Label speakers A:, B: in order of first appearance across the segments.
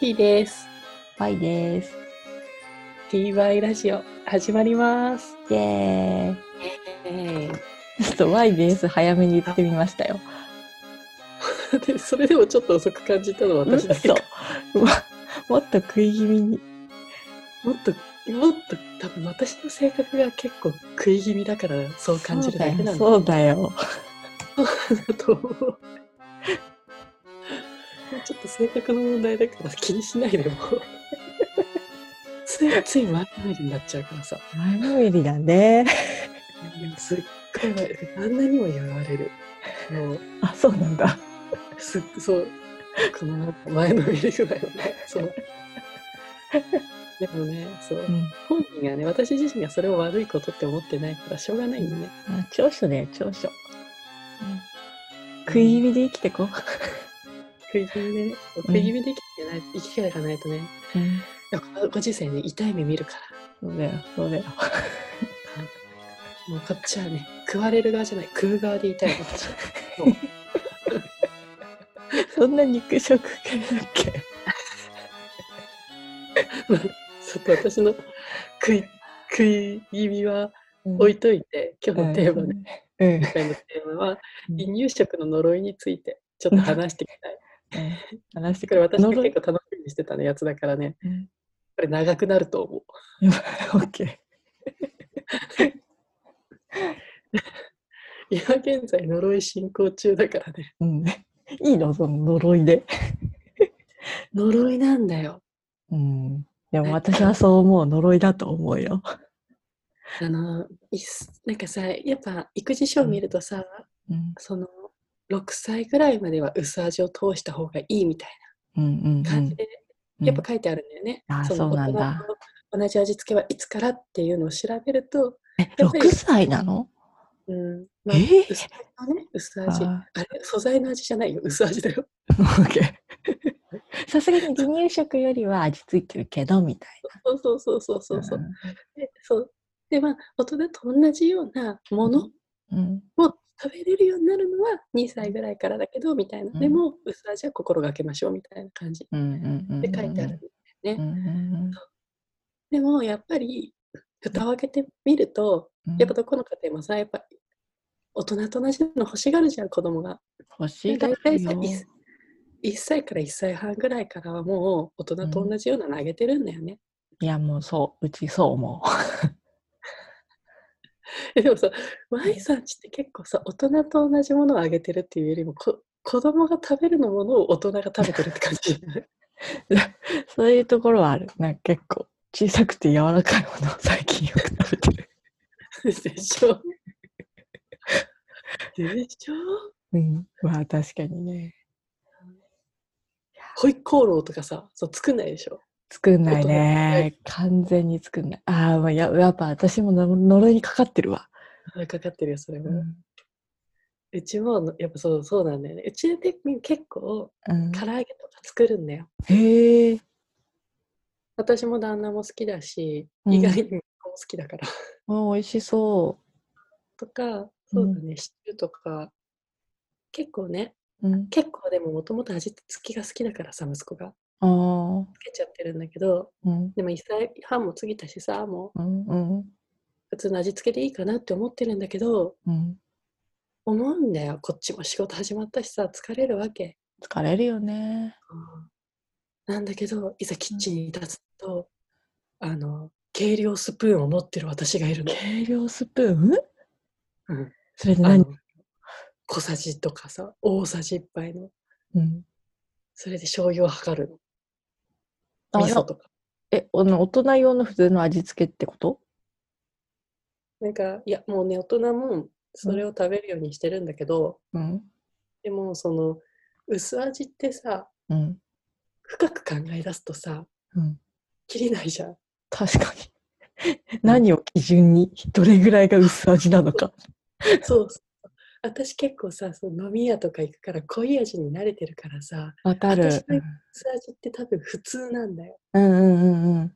A: ピーです。
B: バイです。
A: TY ラジオ始まります。
B: イェーイ。
A: え
B: ちょっと Y です。早めに言ってみましたよ。
A: ー でそれでもちょっと遅く感じたのは私だけ
B: 嘘
A: か。
B: うわもっと食い気味に。
A: もっともっと多分私の性格が結構食い気味だからそう感じるだけなんだ
B: そうだよ。
A: だと思う。ちょっと性格の問題だから気にしないでもう。ついつい前のめりになっちゃうからさ。
B: 前のめりだね。
A: すっごい前あんなにも言われる。もう
B: あ、そうなんだ。
A: すっそうこの前のめり具合をねそうでもねそう
B: うん。
A: 本人がね私自身がそれを悪いことって思ってないからしょうがないんだね
B: あ長所だよ、長所。食い気味で生きてこ
A: 食い気味でね食い気味で生きてない生きていかないとね。
B: う。うん。
A: ご時世ね痛い目見るか
B: そうだよ、そうだよ。
A: らもうこっちはね食われる側じゃない。食う側で痛い私はもう。
B: そんな肉食系だっけ？
A: まあちょっと私の食い食い気味は置いといて、今日のテーマね、
B: うん。うん。
A: 今回のテーマは
B: うん。
A: 離乳食の呪いについてちょっと話していきたい。
B: う ん話して
A: これ私が結構楽しみにしてたのやつだからね、
B: うん
A: これ長くなると思う。
B: オッケ
A: 今現在呪い進行中だからね。
B: ー。うん。いいの？その呪いで。
A: 呪いなんだよ。
B: うん。でも私はそう思う。呪いだと思うよ。
A: あの、なんかさ、やっぱ育児書を見るとさ、
B: うん。
A: その6歳ぐらいまでは薄味を通した方がいいみたい
B: うんうん
A: な感じで、
B: うん。
A: やっぱ書いてあるんだよね。
B: あー
A: の
B: そうなんだ。
A: 同じ味付けはいつからっていうのを調べると、
B: え、
A: やっぱり
B: 6歳なの？
A: うん、まあ、
B: えー？
A: 薄味のね、薄味。
B: あ
A: あれ、素材の味じゃないよ、薄味だよ。
B: さすがに離乳食よりは味付いてるけど、みたい
A: そうそうそうそうそうう。でそう。で、まあ、大人と同じようなもの
B: うん。
A: を食べれるようになるのは2歳ぐらいからだけど、みたいな。
B: うん
A: でも、薄味は心がけましょうみたいな感じ
B: うんうんうん。
A: で書いてある。
B: うんうん
A: でも、やっぱり、蓋を開けてみると、
B: うん。
A: やっぱどこの家庭もさ、やっぱ大人と同じの欲しがるじゃん、子供が。
B: 欲しいだ
A: 大体さ
B: よ。
A: 1, 1歳から1歳半ぐらいからはもう大人と同じようなのあげてるんだよね。
B: いや、もうそう。うちそう思
A: えでもさ、マイさんちって結構さ、大人と同じものをあげてるっていうよりも、こ子供が食べるのものを大人が食べてるって感じ。
B: そういうところはある。なんか結構小さくて柔らかいものを最近よく食べてる。
A: でしょ？でしょ？
B: うん。まあ確かにね。
A: ホイコーローとかさ、そう作んないでしょ？
B: 作んないね。完全に作んない。ああ、まあややっぱ私もの呪いにかかってるわ。
A: あかかってるよ、それも。
B: うん。
A: うちも、やっぱそうそうなんだよね。うちで結構、
B: うん、
A: 唐揚げとか作るんだよ。
B: へえ。
A: 私も旦那も好きだし、
B: うん
A: 意外にも好きだから。
B: あ美味しそ
A: とか、そうだね、シチューとか、結構ね。結構でももともと味付きが好きだからさ、息子が。つけちゃってるんだけど、
B: うん。
A: でも1歳半も過ぎたしさ、もう
B: うん。うん。
A: 普通の味付けでいいかなって思ってるんだけど、
B: うん。
A: 思うんだよ。こっちも仕事始まったしさ、疲れるわけ。
B: 疲れるよね。
A: なんだけど、いざキッチンに立つと、あの、計量スプーンを持ってる私がいるの。
B: 計量スプーン？
A: うん
B: それで何？
A: 小さじとかさ、大さじ1杯の。
B: うん。
A: それで醤油を測るの。
B: あ
A: 味噌とか。
B: え、あの大人用の普通の味付けってこと？
A: なんか、いや、もうね、大人もそれを食べるようにしてるんだけど、
B: うん。
A: でも、その、薄味ってさ、
B: うん。
A: 深く考え出すとさ、
B: うん。
A: きりないじゃん。
B: 確かに。何を基準にどれぐらいが薄味なのか。
A: そうそう。私結構さ、その飲み屋とか行くから濃い味に慣れてるからさ、
B: わかる。
A: 私の薄味って多分普通なんだよ。
B: うんうんうんうん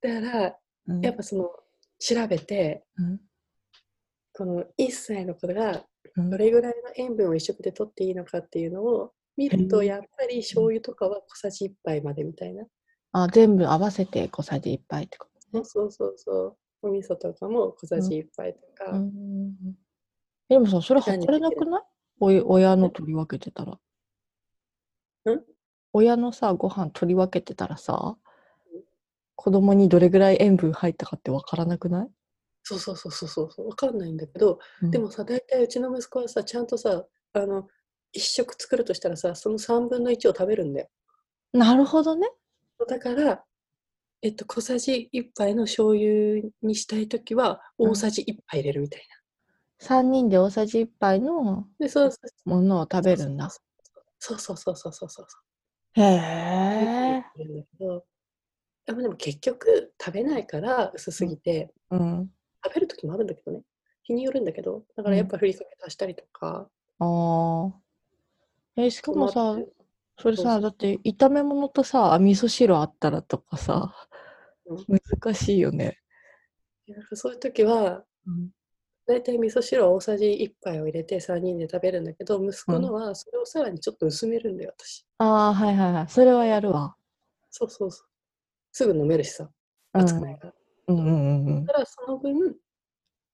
A: だから、
B: うん。
A: やっぱその、調べて、
B: うん
A: この1歳の子が
B: うん
A: どれぐらいの塩分を一食で取っていいのかっていうのを見るとやっぱり醤油とかは小さじ1杯までみたいな。
B: あ、全部合わせて小さじ1杯ってことね。
A: そうそうそう。お味噌とかも小さじ1杯とか。
B: うん。でもさ、それ測れなくない？おい親の取り分けてたら。
A: ん？
B: 親のさ、ご飯取り分けてたらさ、子供にどれぐらい塩分入ったかってわからなくない、
A: そうそうそうそうそうそう。わかんないんだけど、
B: うん
A: でもさ、大体うちの息子はさ、ちゃんとさ、あの、一食作るとしたらさ、その3分の1を食べるんだよ。
B: なるほどね。
A: だから、えっと、小さじ1杯の醤油にしたいときは、
B: うん
A: 大さじ1杯入れるみたい
B: 3人で大さじ1杯の
A: な。で、そうそう
B: ものを食べるんだ。
A: そうそうそうそうそうそうそう。
B: へ
A: 言
B: え。
A: でもでも結局食べないから薄すぎて、
B: うん。
A: 食べる時もあるんだけどね。日によるんだけど、だからやっぱふりかけ足したりとか、
B: ああ。え、しかもさそれさ、だって炒め物とさ、味噌汁あったらとかさ、難しいよね。
A: そういう時は、
B: うん。
A: 大体味噌汁は大さじ1杯を入れて3人で食べるんだけど、息子のはそれをさらにちょっと薄めるんだよ、私。
B: ああ、はいはいはい。それはやるわ。
A: そうそうそう。すぐ飲めるしさ、
B: うん
A: 熱くないから。
B: うんうんうんうん。
A: だからその分、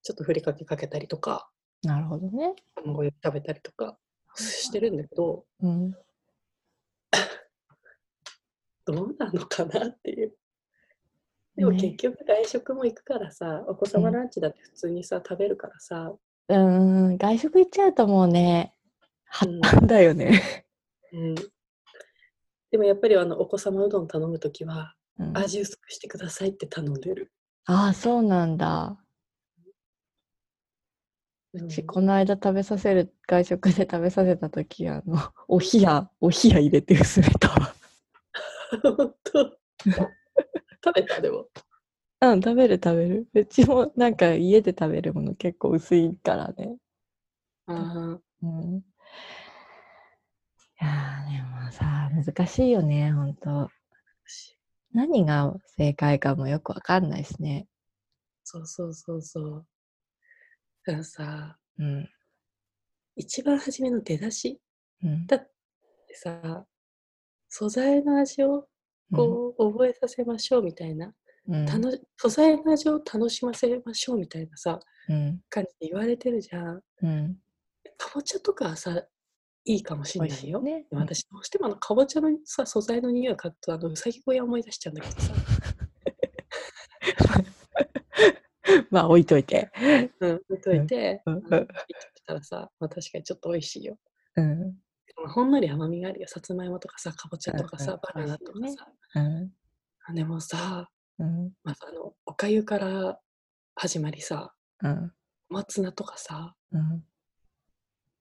A: ちょっとふりかけかけたりとか、
B: なるほどね。
A: 卵で食べたりとかしてるんだけど、
B: うん。
A: どうなのかなっていう。でも
B: ね
A: 結局外食も行くからさ、お子様ランチだって普通にさ、食べるからさ、
B: うーん、外食行っちゃうともうね、破
A: うん
B: 綻だよね。
A: うん。でもやっぱりあのお子様うどん頼むときは、
B: うん
A: 味薄くしてくださいって頼んでる。
B: ああ、そうなんだ。
A: う
B: うち、この間食べさせる、外食で食べさせたとき、あの、お冷や、お冷や入れて薄めたわ。
A: 本当食べたでも。
B: うん、食べる食べる。うちもなんか家で食べるもの結構薄いからね。
A: あ
B: うん。いやー、でもさ、難しいよね、ほんと。何が正解かもよくわかんないしね。
A: そうそうそうそう。だからさ、
B: うん。
A: 一番初めの出だし
B: うん。
A: だってさ、素材の味をこう覚えさせましょうみたいな、
B: うん、
A: 素材の味を楽しませましょうみたいなさ、
B: うん。
A: 感じで言われてるじゃん。
B: うん。
A: かぼちゃとかはさ、いいかもしれないよ。
B: ね。
A: でも私、どうしてもあのかぼちゃのさ素材の匂いを嗅ぐと、あのうさぎ小屋を思い出しちゃうんだけどさ、
B: まあ置いといて。
A: うん、置いといて、
B: うんうん
A: たらさ、まあ、確かにちょっと美味しいよ。
B: うん。
A: まあほんのり甘みがあるよ。さつまいもとかさ、かぼちゃとかさバナナとかさ。
B: うん。
A: あでもさ、
B: うん。
A: まあ、あのおかゆから始まりさ、
B: うん。
A: 小松菜とかさ、
B: うん。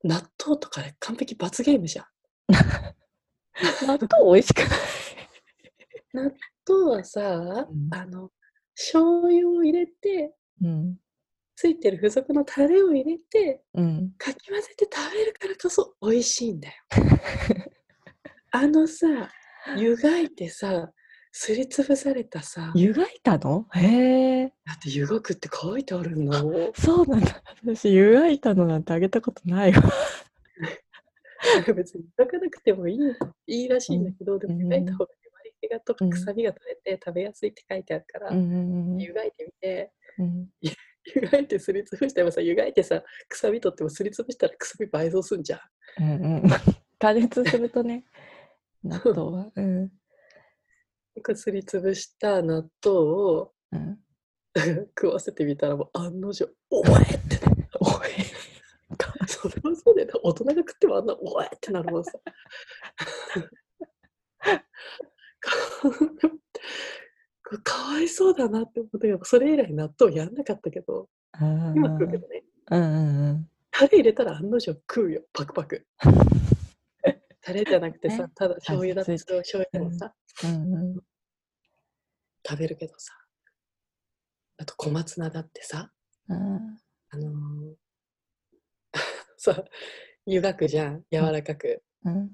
A: 納豆とかで完璧罰ゲームじゃん。
B: 納豆美味しくない？
A: 納豆はさ、
B: ん
A: あの、醤油を入れて、
B: うん。
A: ついてる付属のタレを入れて、
B: うん。
A: かき混ぜて食べるからこそ美味しいんだよ。あのさ、湯がいてさ、すりつぶされたさ、
B: 湯がいたの？へえ。
A: だって湯がくって書いてあるの。
B: そうなんだ。私、湯がいたのなんてあげたことないわ。
A: 別に湯がかなくてもいいいいらしいんだけど、でも湯がいた方が粘り気がとか
B: うん
A: 臭みが取れて食べやすいって書いてあるから、
B: うんうん
A: 湯がいてみて、
B: うん。
A: 湯がいてすりつぶしてもさ、湯がいてさ、臭み取ってもすりつぶしたら臭み倍増すんじゃん。
B: うんうん。加熱するとね、納豆は。うん。
A: すりつぶした納豆を
B: うん。
A: 食わせてみたらもう案の定、おえってなる。
B: おい。
A: それはそうだよね。大人が食ってもあんな、おえってなるもんさ。かわいそうだなって思ったけど、それ以来納豆やんなかったけど、
B: うん
A: 今食うけどね。
B: うんうん
A: タレ入れたら案の定食うよ、パクパク。タレじゃなくてさ
B: ね、
A: ただ醤油だって
B: 味付いて
A: 醤油でもさ、
B: うんうん
A: 食べるけどさ。あと小松菜だってさ、
B: うん
A: あのー さ、湯がくじゃん、柔らかく。
B: うん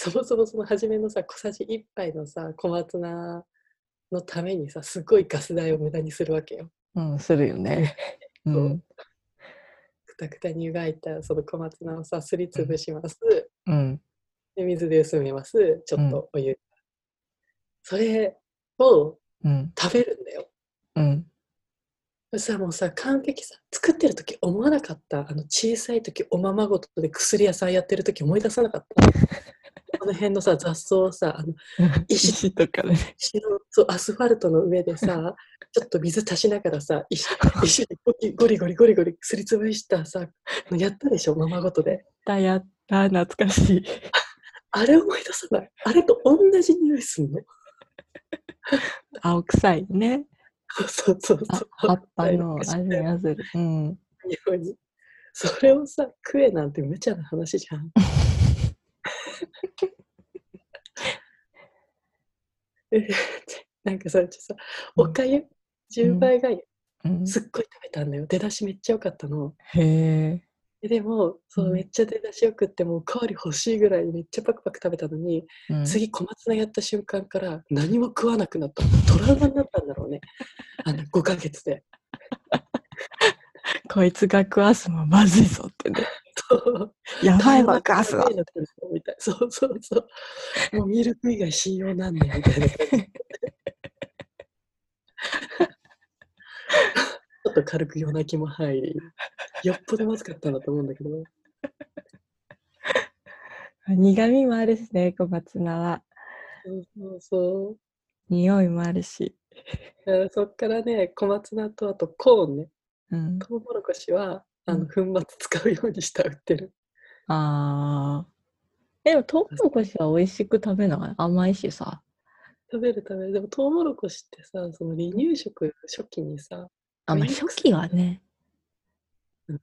A: そもそもその初めのさ、小さじ1杯のさ、小松菜のためにさ、すごいガス代を無駄にするわけよ。
B: うん、するよね。う
A: そうんくたくたに湯がいたその小松菜をさ、すりつぶします。
B: うん
A: で水で薄めます。ちょっとお湯。それを
B: うん。
A: 食べるんだよ。
B: うん。
A: さ、もうさ、完璧さ、作ってる時思わなかった。あの、小さい時、おままごとで薬屋さんやってる時思い出さなかった。この辺のさ、雑草をさ、あの、石
B: 石とかね。
A: 石のそうアスファルトの上でさ、ちょっと水足しながらさ、石 石でゴリゴリゴリゴリゴリすりつぶしたさ、やったでしょ、ままごとで。
B: だやった、懐かしい。
A: あれ思い出さない？あれと同じ匂いすんの？
B: 青臭いね。
A: そうそう
B: あ
A: そう。
B: 葉っぱの
A: はい
B: 味がする。うん。
A: 匂いに。それをさ、食えなんて無茶な話じゃん。え なんかさ、うちさ、おかゆ、10倍がゆ、
B: うん、
A: すっごい食べたんだよ。出だしめっちゃ良かったの。
B: へえ。
A: ででも、そうう、
B: ん
A: めっちゃ出だしよくって、もうおかわり欲しいぐらいめっちゃパクパク食べたのに、
B: うん、
A: 次小松菜やった瞬間から何も食わなくなった。トラウマになったんだろうね。あの5ヶ月で。
B: こいつが食わすもまずいぞってね。やばいわ、ガスは。
A: みたいそうそうそう。もうミルク以外信用なんねんみたいな感じ。ちょっと軽く夜泣きも入り、よっぽどまずかったんだと思うんだけど。
B: 苦味もあるしね、小松菜は。
A: そうそうそう。
B: 匂いもあるし。
A: そっからね、小松菜とあとコーンね、
B: うん。
A: トウモロコシはあ
B: うん
A: の粉末使うようにした売ってる。
B: ああ。でも、トウモロコシは美味しく食べない？甘いしさ。
A: 食べる食べる。でもトウモロコシってさ、その離乳食初期にさ、
B: あ、まあ、初期はね。
A: うん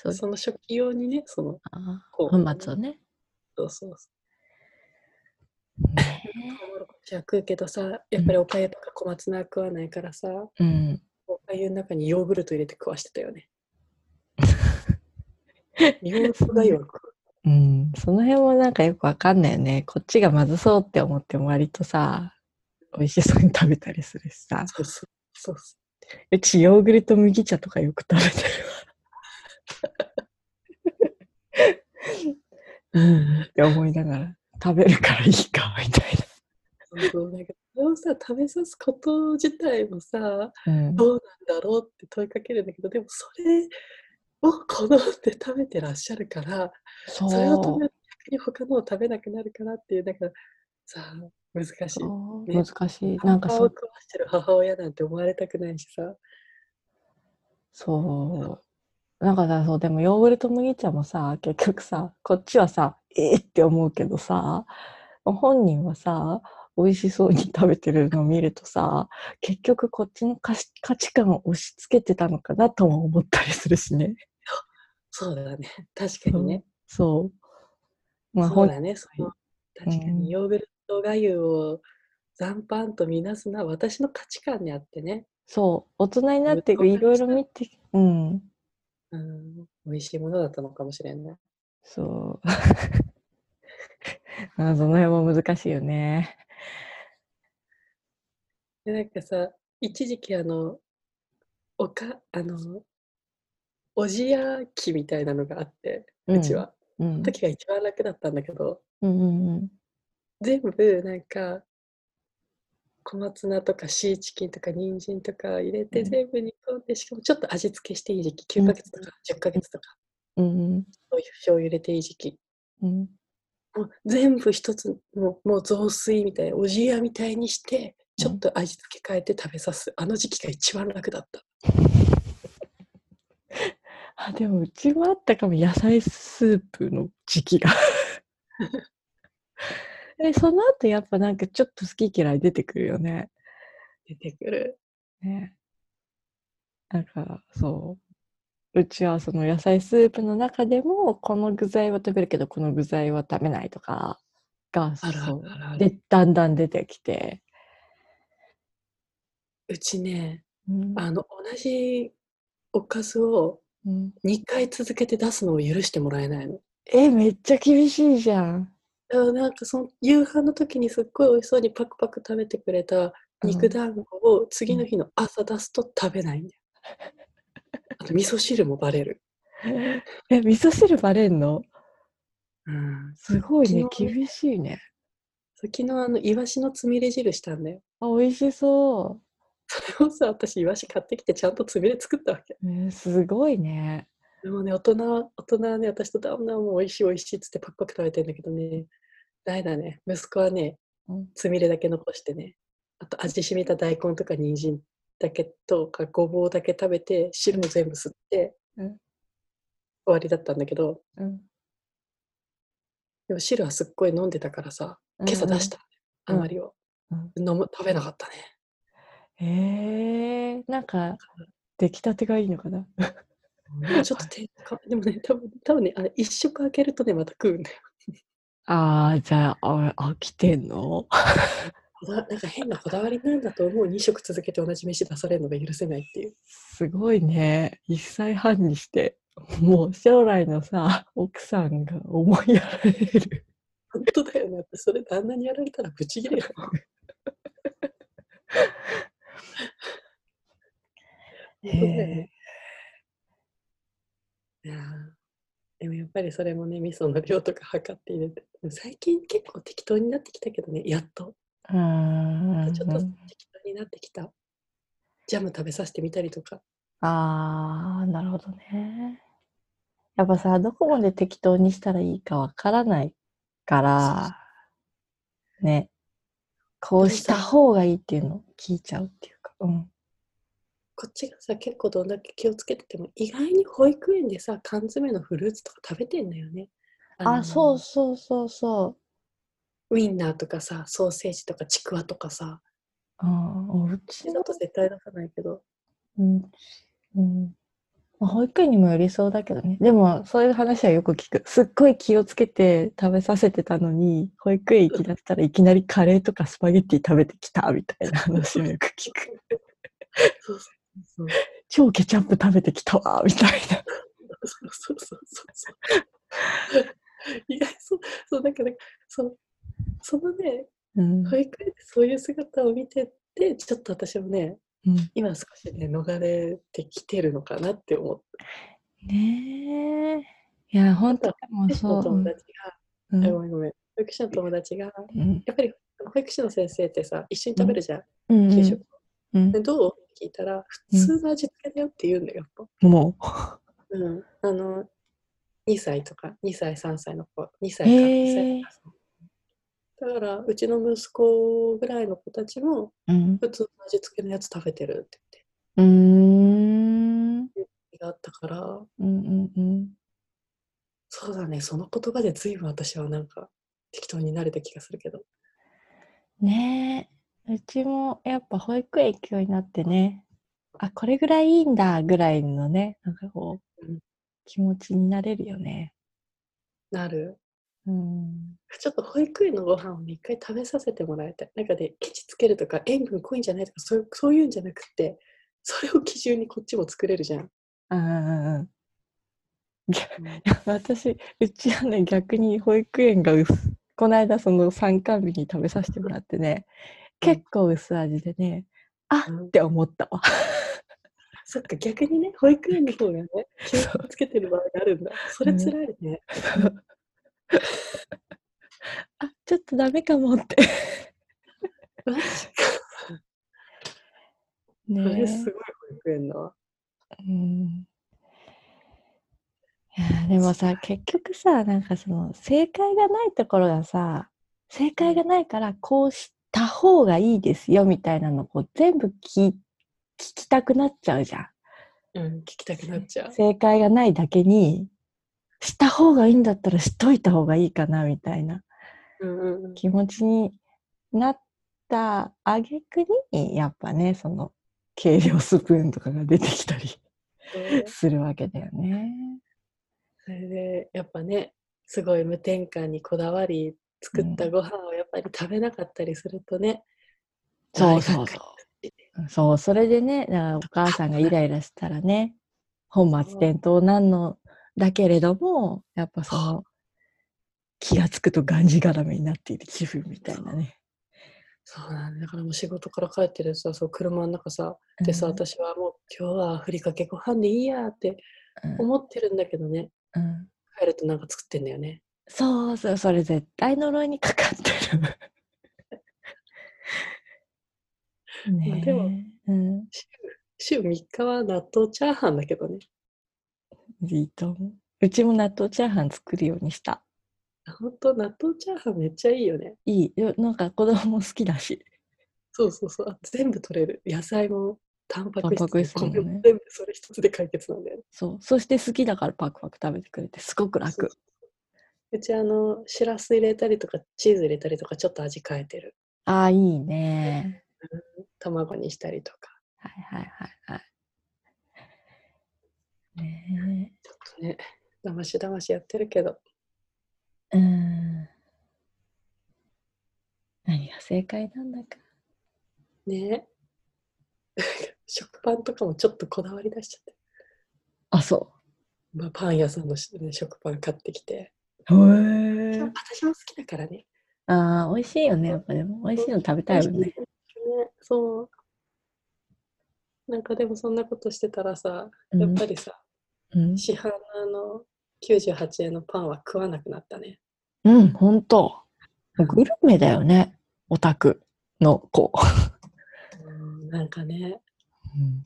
B: そう
A: その初期用にね、その
B: あ粉末をね。
A: そうそうそう。トウモロコシは食うけどさ、やっぱりおかゆとか小松菜は食わないからさ、
B: うん。
A: おかゆの中にヨーグルト入れて食わしてたよね。ヨーグルトがいいわ食う。
B: うん。その辺もなんかよくわかんないよね。こっちがまずそうって思っても割とさ、美味しそうに食べたりするしさ。
A: そうそうそうそう。
B: うちヨーグルト麦茶とかよく食べてるわ。うん。って思いながら食べるからいいかみたい
A: そうそうなんかそれをさ、食べさすこと自体もさ、
B: な。うん。
A: どうなんだろうって問いかけるんだけど、でもそれを好んで食べてらっしゃるから、
B: そ
A: れを食べるに他のを食べなくなるからっていう、なんかさ、難しい。ね
B: 難しい。なんかそ
A: 母を食わしてる母親なんて思われたくないしさ。
B: そう。なんかさ、そう、でもヨーグルト麦茶もさ、結局さ、こっちはさ、えー、って思うけどさ、本人はさ、美味しそうに食べてるのを見るとさ、結局こっちの価値価値観を押し付けてたのかなとも思ったりするしね。
A: そうだね。確かにね。
B: そう。まあ、
A: そうだね。その確か
B: うん
A: にヨーグルトがゆを残飯とみなすのは私の価値観にあってね。
B: そう。大人になって
A: そう
B: いろいろ見て、うん。
A: うん、美味しいものだったのかもしれない。
B: そう。まあ、その辺も難しいよね。
A: でなんかさ、一時期あの、おか、あの、おじやきみたいなのがあって、うちは。
B: うん。
A: 時が一番楽だったんだけど、
B: うんうんうん。
A: 全部なんか、小松菜とかシーチキンとか人参とか入れて
B: うん
A: 全部煮込んで、しかもちょっと味付けしていい時期、9ヶ月とか10ヶ月とか、
B: うんうん
A: そういう醤油入れていい時期。
B: うん。
A: もう全部一つもうもう雑炊みたいなおじやみたいにしてちょっと味付け変えて食べさす、あの時期が一番楽だった
B: あ、でもうちもあったかも、野菜スープの時期が。で、その後やっぱなんかちょっと好き嫌い出てくるよね。
A: 出てくる
B: ね。なんか、そう。うちはその野菜スープの中でも、この具材は食べるけど、この具材は食べないとかが、そうで、だんだん出てきて。
A: うちね
B: うん
A: あの同じおかずを
B: うん
A: 2回続けて出すのを許してもらえないの
B: え、めっちゃ厳しいじゃん。
A: なんかその夕飯の時にすっごい美味しそうにパクパク食べてくれた肉団子を次の日の朝出すと食べないんだよ。あと味噌汁もバレる。
B: え、味噌汁バレんの？
A: うん、
B: すごいね、厳しいね。
A: 昨日あのイワシのつみれ汁したんだよ。
B: あ、美味しそ
A: それをさ、私イワシ買ってきてちゃんとつみれ作ったわけ。
B: すごいね。
A: でもね、大人は、大人はね、私と旦那はもう美味しい美味しいっつってパクパク食べてんだけどね、ダメだね。息子はね、
B: うん
A: つみれだけ残してね、あと味しみた大根とか人参だけとかごぼうだけ食べて、汁も全部吸って、
B: うん
A: 終わりだったんだけど、
B: うん。
A: でも汁はすっごい飲んでたからさ、今朝出した、
B: うん
A: あまりを。
B: うん
A: 飲む食べなかったね。
B: へえなんか、出来たてがいいのかな？
A: ちょっとてか、でもね、多分多分ね、あれ一食開けるとね、また食うんだよ。
B: ああ、じゃあ、あ飽きてんの？
A: こだなんか変なこだわりなんだと思う2食続けて同じ飯出されるのが許せないっていう。
B: すごいね。1歳半にして、もう将来のさ、奥さんが思いやられる。
A: 本当だよね。私それ旦那にやられたらブチギレる。本当だよねいやーでもやっぱりそれもね、味噌の量とか測って入れて。最近結構適当になってきたけどね、やっと。
B: うーん。
A: ちょっと適当になってきた。ジャム食べさせてみたりとか。
B: ああ、なるほどね。やっぱさ、どこまで適当にしたらいいかわからないから、ね、こうした方がいいっていうのを聞いちゃうっていうか。うん。
A: こっちがさ、結構どんだけ気をつけてても、意外に保育園でさ、缶詰のフルーツとか食べてんだよね。の
B: あ、そうそうそうそ
A: ウインナーとかさ、ソーセージとかちくわとかさ、
B: う。うん、おうちの
A: ちだと絶対出さないけど、
B: うん。うん。まあ保育園にもよりそうだけどね。でも、そういう話はよく聞く。すっごい気をつけて食べさせてたのに、保育園行きだしたらいきなりカレーとかスパゲッティ食べてきたみたいな話をよく聞く。
A: そうそうそう。
B: 超ケチャップ食べてきたわみたいな。
A: そうそうそうそうそう。意外そう、そう、だから、そう、そのね、
B: うん。
A: 保育園でそういう姿を見てて、ちょっと私もね、
B: うん
A: 今少しね、逃れてきてるのかなって思って。
B: ねえ。いや、本当でも
A: 保育士の
B: そう。
A: 友達
B: うん
A: ごめんごめん、保育士の友達が、
B: うん
A: やっぱり保育士の先生ってさ、一緒に食べるじゃん、
B: うん
A: 給食。
B: うん
A: でどう？聞いたら、普通の味付けだよって言うんだよ、やっぱ。
B: も
A: うん。あの、2歳とか、2歳、3歳の子、2
B: う。
A: 歳か、
B: へ
A: 2
B: え。
A: 歳だから、うちの息子ぐらいの子たちも、
B: うん。
A: 普通の味付けのやつ食べてるって
B: うーん。うん
A: 言って、があったから、
B: うんうん。
A: そうだね、その言葉で随分私はなんか適当になれた気がするけど。
B: ねえ。うちもやっぱ保育園行くようになってね。あ、これぐらいいいんだぐらいのね、なんかこう、
A: うん
B: 気持ちになれるよね。
A: なる。
B: うん。
A: ちょっと保育園のご飯をね、一回食べさせてもらいたい。なんかね、ケチつけるとか、塩分濃いんじゃないとか、そういうそういうんじゃなくて、それを基準にこっちも作れるじゃん。
B: うんうんうん。ぎゃ私、うちはね、逆に保育園が薄この間その参観日に食べさせてもらってね、
A: うん
B: 結構薄味でね、あ
A: うん
B: って思ったわ。
A: そっか、逆にね、保育園の方がね、気をつけてる場合があるんだ。それ辛いね。
B: あ、ちょっとダメかもって。
A: マジか。
B: ね
A: すごい保育園だわ。
B: うんいやーでもさ結局さなんかその正解がないところがさ正解がないからこうした方がいいですよみたいなのこう全部聞聞きたくなっちゃうじゃん。
A: うん、聞きたくなっちゃう。
B: 正解がないだけにした方がいいんだったらしといた方がいいかなみたいな
A: うんうんうん。
B: 気持ちになった挙句にやっぱねその計量スプーンとかが出てきたり
A: そう
B: するわけだよね。
A: それで、やっぱね、すごい無添加にこだわり作ったご飯をやっぱり食べなかったりするとね。
B: そうそう
A: 大学
B: そう。そう、それでね、だからお母さんがイライラしたらね、本末転倒なんのだけれども、やっぱその、気がつくとがんじがらめになっている気分みたいなね。
A: そうなんだ。だからもう仕事から帰ってるさ、そう車の中さ、でさ、
B: うん
A: 私はもう今日はふりかけご飯でいいやって
B: うん
A: 思ってるんだけどね、
B: うん
A: 帰るとなんか作ってんだよね。
B: そうそう、それ絶対呪いにかかってる。ねえ。
A: でも
B: うん。
A: 週3日は納豆チャーハンだけどね。
B: いいと思う。うちも納豆チャーハン作るようにした。
A: ほんと納豆チャーハンめっちゃいいよね。
B: いい。よなんか子供も好きだし。
A: そうそうそう。あ全部取れる。野菜もタンパク質
B: タンパク質もね
A: 全部それ一つで解決なんだよね。
B: そう。そして好きだからパクパク食べてくれて、すごく
A: そう
B: 楽。
A: うちあの、しらす入れたりとか、チーズ入れたりとか、ちょっと味変えてる。
B: ああ、いいね。
A: 卵にしたりとか。
B: はいはいはいはい。ね
A: ちょっとね、だましだましやってるけど。
B: え。うん。何が正解なんだか。
A: ね 食パンとかもちょっとこだわり出しちゃって。
B: あ、そ
A: まあ、パン屋さんのし、ね、食パン買ってきて。
B: う。へえ。
A: 私も好きだからね。
B: ああ、美味しいよね。やっぱでも、美味しいの食べたいよね。
A: ねそう。なんかでもそんなことしてたらさ、やっぱりさ、
B: うん。
A: 市販のあの98円のパンは食わなくなったね。
B: うん、ほんと。グルメだよね。オタクの子。
A: うんなんかね、
B: うん。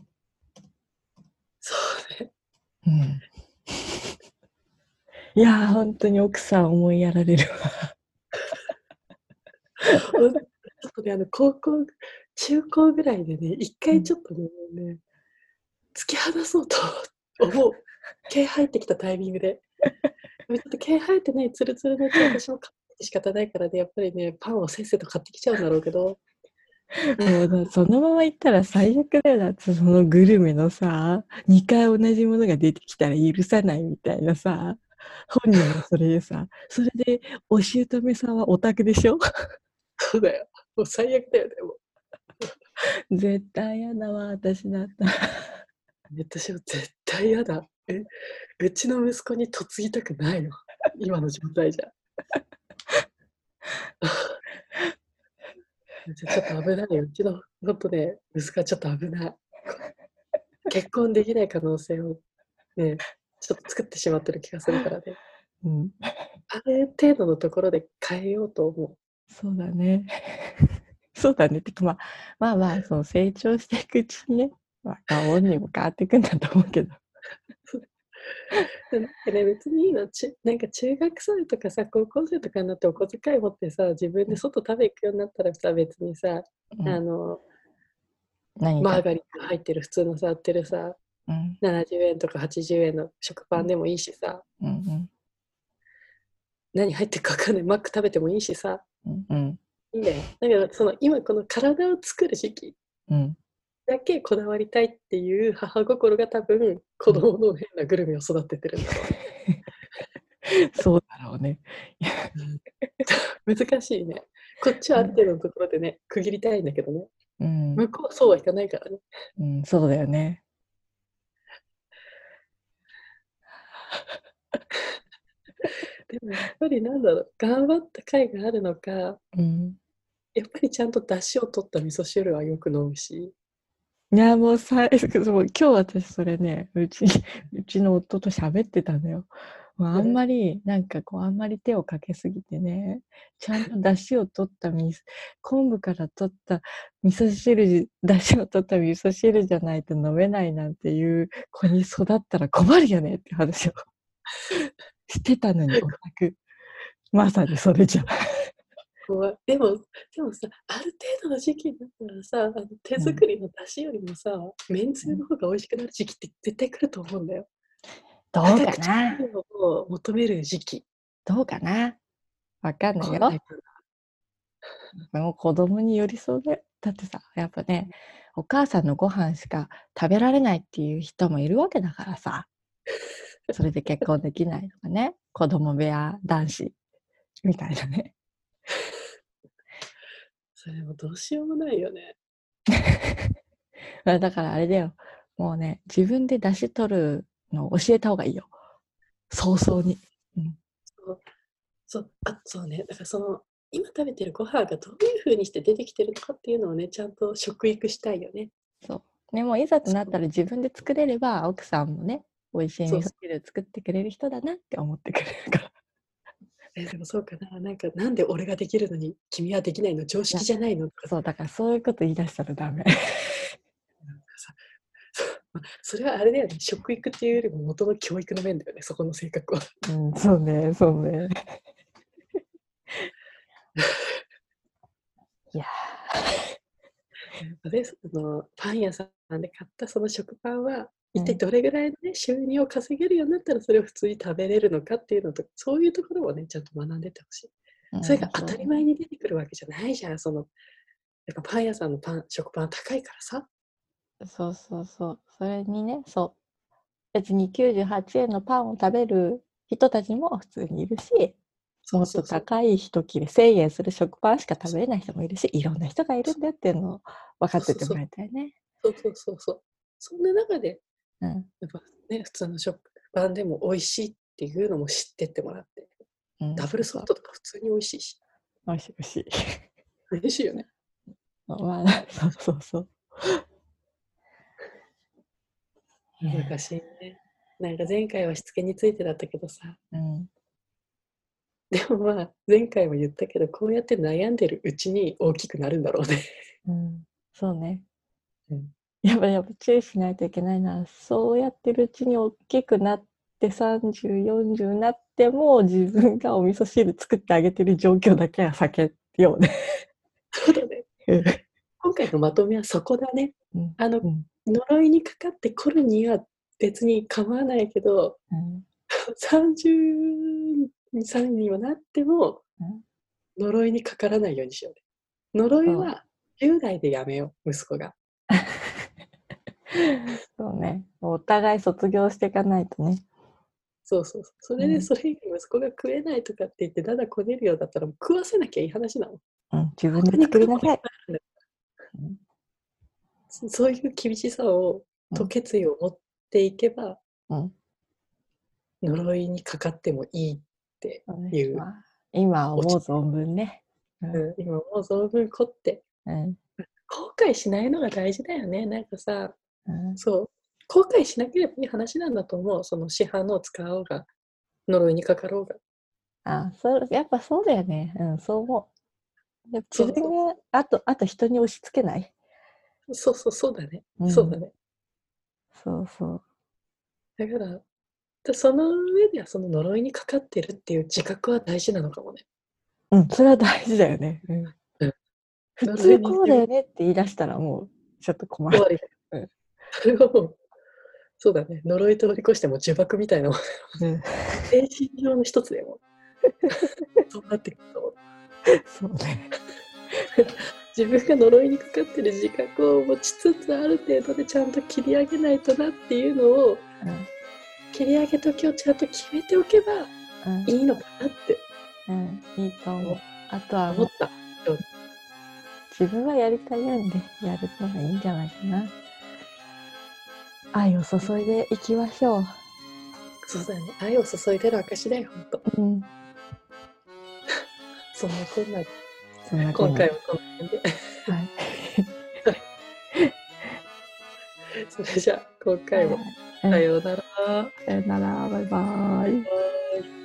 A: そうね。
B: うん。いやー、本当に奥さん思いやられるわ。
A: ちょっとね、あの高校、中高ぐらいでね、一回ちょっとね、ね突き放そうと思う。毛入ってきたタイミングで。ちょっと毛生えてないツルツルの毛私も買って仕方ないからね、やっぱりね、パンをせっせと買ってきちゃうんだろうけど、
B: もうなそのまま行ったら最悪だよだってそのグルメのさ2回同じものが出てきたら許さないみたいなさ本人もそれでさそれでお姑さんはオタクでしょ？
A: そうだよ。もう最悪だよね、も
B: 絶対やだわ私だった。
A: 私は絶対嫌だ。え、うちの息子に嫁ぎたくないよ。今の状態じゃ。ちょっと危ないよ。うちの、ほんとね、息子はちょっと危ない。結婚できない可能性をね、ちょっと作ってしまってる気がするからね。
B: うん
A: あれ程度のところで変えようと思
B: そうだね そうだねてかまあまあまあその成長していくうちにね、まあ、顔にも変わっていくんだと思うけど。
A: う。なんかね、別にいいの。ちなんか中学生とかさ、高校生とかになってお小遣い持ってさ、自分で外食べ行くようになったらさ、別にさ、
B: うん。
A: あの、マーガリンが入ってる普通のさ、売ってるさ、
B: うん。
A: 70円とか80円の食パンでもいいしさ、
B: うんうん
A: 何入ってるか分かんない、マック食べてもいいしさ、
B: うんうん。
A: いいんだよ。だけど、その今この体を作る時期
B: うん
A: だけこだわりたいっていう母心が多分、子供の変なグルメを育ててるんだろ
B: そうだろうね
A: う。難しいね。こっちはある程度のところでね、区切りたいんだけどね。
B: うん、
A: 向こうはそうはいかないからね。
B: うん、そうだよね
A: でもやっぱりなんだろう、頑張った甲斐があるのか、
B: うん
A: やっぱりちゃんと出汁を取った味噌汁はよく飲むし。
B: いやもうさそう今日私それねうち うちの夫と喋ってたのよ。もうあんまりなんかこうあんまり手をかけすぎてねちゃんと出汁を取ったみ昆布から取った味噌汁出汁を取った味噌汁じゃないと飲めないなんていう子に育ったら困るよねって話を してたのにオタクまさにそれじゃん。
A: 怖いでも、でもさ、ある程度の時期になったらさ、あの手作りの出汁よりもさ、めんつゆの方が美味しくなる時期って絶対来ると思うんだよ。
B: どうかな？
A: 求める時期。
B: どうかな？わかんないよ。もう子供に寄り添うね。だってさ、やっぱね、お母さんのご飯しか食べられないっていう人もいるわけだからさ。それで結婚できないとかね。子供部屋男子みたいなね。
A: それもどうしようもないよね。
B: まあだからあれだよ。もうね、自分で出し取るのを教えた方がいいよ。早々に。
A: そう、そうあそうね、だからその、今食べてるご飯がどういう風にして出てきてるのかっていうのをね、ちゃんと食育したいよね。
B: そう。ね、もういざとなったら自分で作れれば、奥さんもね、美味しい味噌汁作ってくれる人だなって思ってくれるから。
A: えでもそうかな。なんか、なんで俺ができるのに君はできないの？常識じゃないの？とか
B: そう、だからそういうこと言い出したらダメ。
A: なんかさそうまあそれはあれだよね。食育っていうよりも元の教育の面だよね。そこの性格は。
B: うん、そうね、そうね。いや
A: で、そのパン屋さんで買ったその食パンは、一体どれぐらいの、ね、収入を稼げるようになったらそれを普通に食べれるのかっていうのと、そういうところをね、ちゃんと学んでってほしい。
B: ー
A: それが当たり前に出てくるわけじゃないじゃん。そのやっぱパン屋さんのパン食パン高いからさ。
B: そうそうそう。それにね、そう。別に98円のパンを食べる人たちも普通にいるし、もっと高い一切れ1000円する食パンしか食べれない人もいるし、いろんな人がいるんだよっていうのを分かっててもらいたいね。
A: そうそうそうそう。そんな中で、
B: うん。
A: やっぱね、普通の食パンでも美味しいっていうのも知ってってもらって、
B: うん
A: ダブルソフトとか普通に美味しいし、
B: 美味しい美味しい。
A: 嬉しいよね。
B: まあ、そうそうそう。
A: 昔ね、なんか前回はしつけについてだったけどさ、
B: うん。
A: でもまあ前回も言ったけど、こうやって悩んでるうちに大きくなるんだろうね。
B: うん、そうね。
A: うん
B: やっぱやっぱ注意しないといけないのは、そうやってるうちに大きくなって30、40になっても自分がお味噌汁作ってあげてる状況だけは避けようね。
A: そうだね。今回のまとめはそこだね。
B: うん
A: あの
B: うん
A: 呪いにかかってくるには別に構わないけど、
B: うん
A: 30歳にはなっても
B: うん
A: 呪いにかからないようにしようね。呪いは10代でやめよう、息子が。
B: そうね。お互い卒業していかないとね。
A: そうそうそう。それ
B: うん
A: でそれ以外息子が食えないとかって言ってだだこねるようだったら食わせなきゃいい話なの。
B: うん、自分で作りなさい。うん
A: そそういう厳しさをと決意を持っていけば、
B: うん
A: 呪いにかかってもいいっていう、
B: まあ今思う存分ね。うん
A: うん今もう存分凝って
B: うん
A: 後悔しないのが大事だよねなんかさ
B: うん。
A: そう。後悔しなければいい話なんだと思う。その市販のを使おうが呪いにかかろうが。
B: あそうやっぱそうだよね。うん、そう思
A: う。
B: 自分があとあと人に押し付けない。
A: そうそうそうだね、
B: うん。
A: そうだね。
B: そうそう。
A: だからでその上ではその呪いにかかってるっていう自覚は大事なのかもね。
B: うん、それは大事だよね。うん。
A: うん。
B: 普通こうだよねって言い出したらもうちょっと困る。
A: 終わりだ、
B: うん
A: それはもうそうだね。呪い通り越しても呪縛みたいなもん
B: うん。
A: 精神上の一つだよ そうなってくると。
B: そうね。
A: 自分が呪いにかかってる自覚を持ちつつある程度でちゃんと切り上げないとなっていうのを切り上げ時をちゃんと決めておけば
B: うん。うん
A: いいのかなって。
B: うん、いいと思う。あとはもう
A: 思った。
B: 自分はやりたいようにねやるのがいいんじゃないかな。愛を注いでいきましょう。
A: そうだね。愛を注いでる証だよ、ほんと。
B: うん、
A: そんなこんなで
B: そんなこんな
A: 今回はこの辺で。
B: はい。
A: それじゃあ、今回も
B: うん
A: さようなら。
B: さよなら、バイバイ。
A: バイバイ